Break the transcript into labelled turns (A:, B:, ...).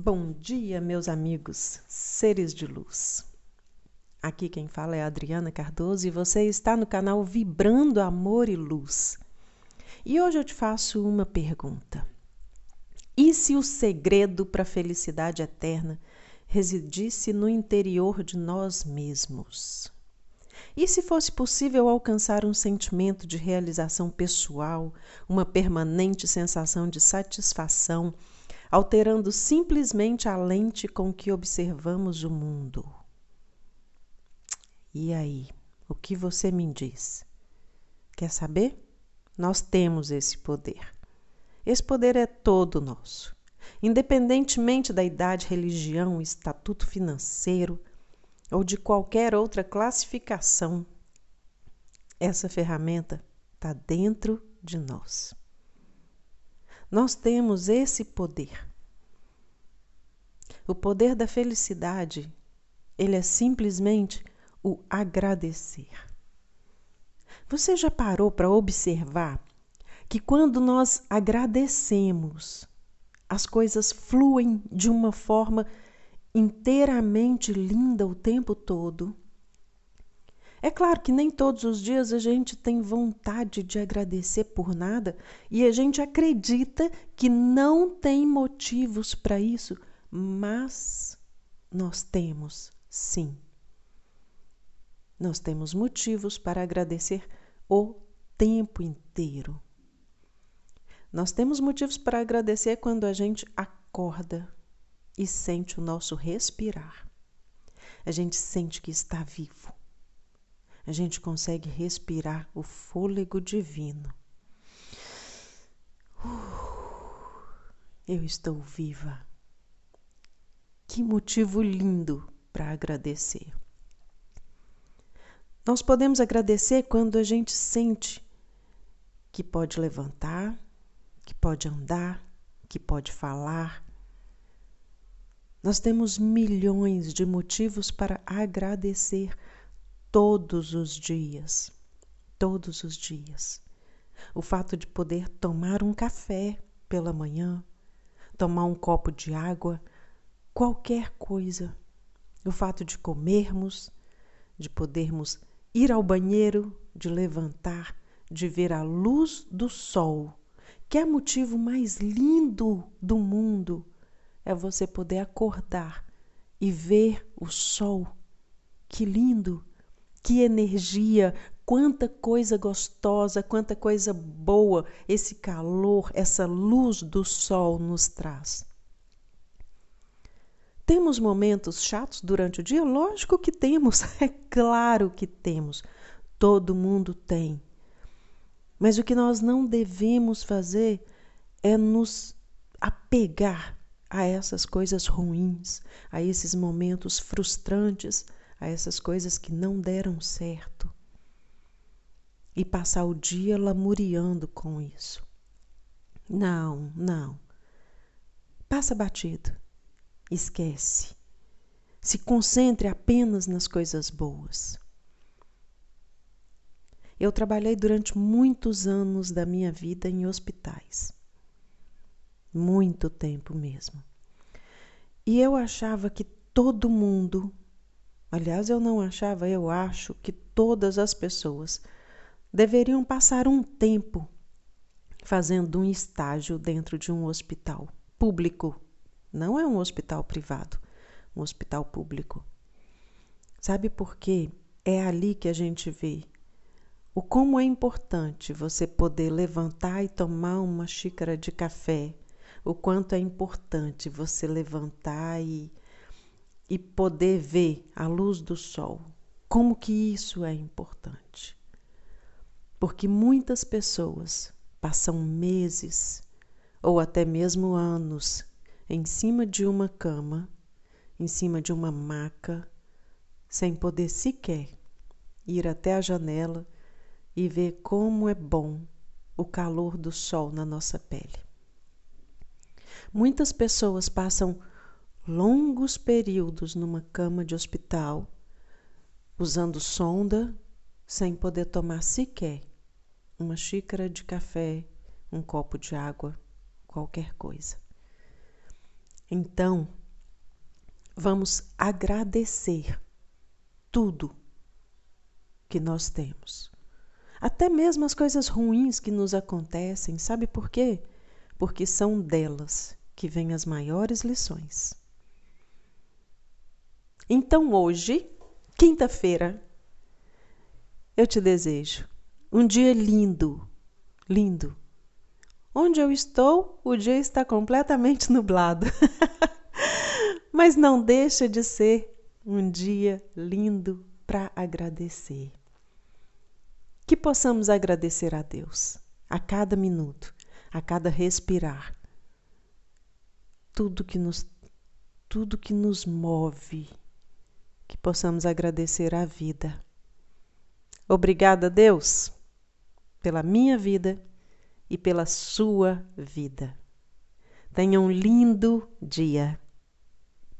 A: Bom dia, meus amigos, seres de luz. Aqui quem fala é Adriana Cardoso e você está no canal Vibrando Amor e Luz. E hoje eu te faço uma pergunta. E se o segredo para a felicidade eterna residisse no interior de nós mesmos? E se fosse possível alcançar um sentimento de realização pessoal, uma permanente sensação de satisfação, alterando simplesmente a lente com que observamos o mundo. E aí, o que você me diz? Quer saber? Nós temos esse poder. Esse poder é todo nosso. Independentemente da idade, religião, estatuto financeiro ou de qualquer outra classificação, essa ferramenta está dentro de nós. Nós temos esse poder. O poder da felicidade, ele é simplesmente o agradecer. Você já parou para observar que quando nós agradecemos, as coisas fluem de uma forma inteiramente linda o tempo todo? É claro que nem todos os dias a gente tem vontade de agradecer por nada e a gente acredita que não tem motivos para isso, mas nós temos, sim. Nós temos motivos para agradecer o tempo inteiro. Nós temos motivos para agradecer quando a gente acorda e sente o nosso respirar. A gente sente que está vivo a gente consegue respirar o fôlego divino. Uh, eu estou viva. Que motivo lindo para agradecer. Nós podemos agradecer quando a gente sente que pode levantar, que pode andar, que pode falar. Nós temos milhões de motivos para agradecer todos os dias. Todos os dias. O fato de poder tomar um café pela manhã, tomar um copo de água, qualquer coisa. O fato de comermos, de podermos ir ao banheiro, de levantar, de ver a luz do sol, que é motivo mais lindo do mundo, é você poder acordar e ver o sol. Que lindo! Que energia, quanta coisa gostosa, quanta coisa boa esse calor, essa luz do sol nos traz. Temos momentos chatos durante o dia? Lógico que temos, é claro que temos. Todo mundo tem. Mas o que nós não devemos fazer é nos apegar a essas coisas ruins, a esses momentos frustrantes a essas coisas que não deram certo e passar o dia lamuriando com isso. Não, não. Passa batido. Esquece. Se concentre apenas nas coisas boas. Eu trabalhei durante muitos anos da minha vida em hospitais. Muito tempo mesmo. E eu achava que todo mundo Aliás, eu não achava, eu acho que todas as pessoas deveriam passar um tempo fazendo um estágio dentro de um hospital público. Não é um hospital privado, um hospital público. Sabe por quê? É ali que a gente vê o como é importante você poder levantar e tomar uma xícara de café, o quanto é importante você levantar e e poder ver a luz do sol. Como que isso é importante? Porque muitas pessoas passam meses ou até mesmo anos em cima de uma cama, em cima de uma maca, sem poder sequer ir até a janela e ver como é bom o calor do sol na nossa pele. Muitas pessoas passam longos períodos numa cama de hospital, usando sonda, sem poder tomar sequer uma xícara de café, um copo de água, qualquer coisa. Então, vamos agradecer tudo que nós temos. Até mesmo as coisas ruins que nos acontecem, sabe por quê? Porque são delas que vêm as maiores lições. Então hoje, quinta-feira, eu te desejo um dia lindo, lindo. Onde eu estou, o dia está completamente nublado. Mas não deixa de ser um dia lindo para agradecer. Que possamos agradecer a Deus a cada minuto, a cada respirar. Tudo que nos tudo que nos move, que possamos agradecer a vida. Obrigada, Deus, pela minha vida e pela sua vida. Tenha um lindo dia.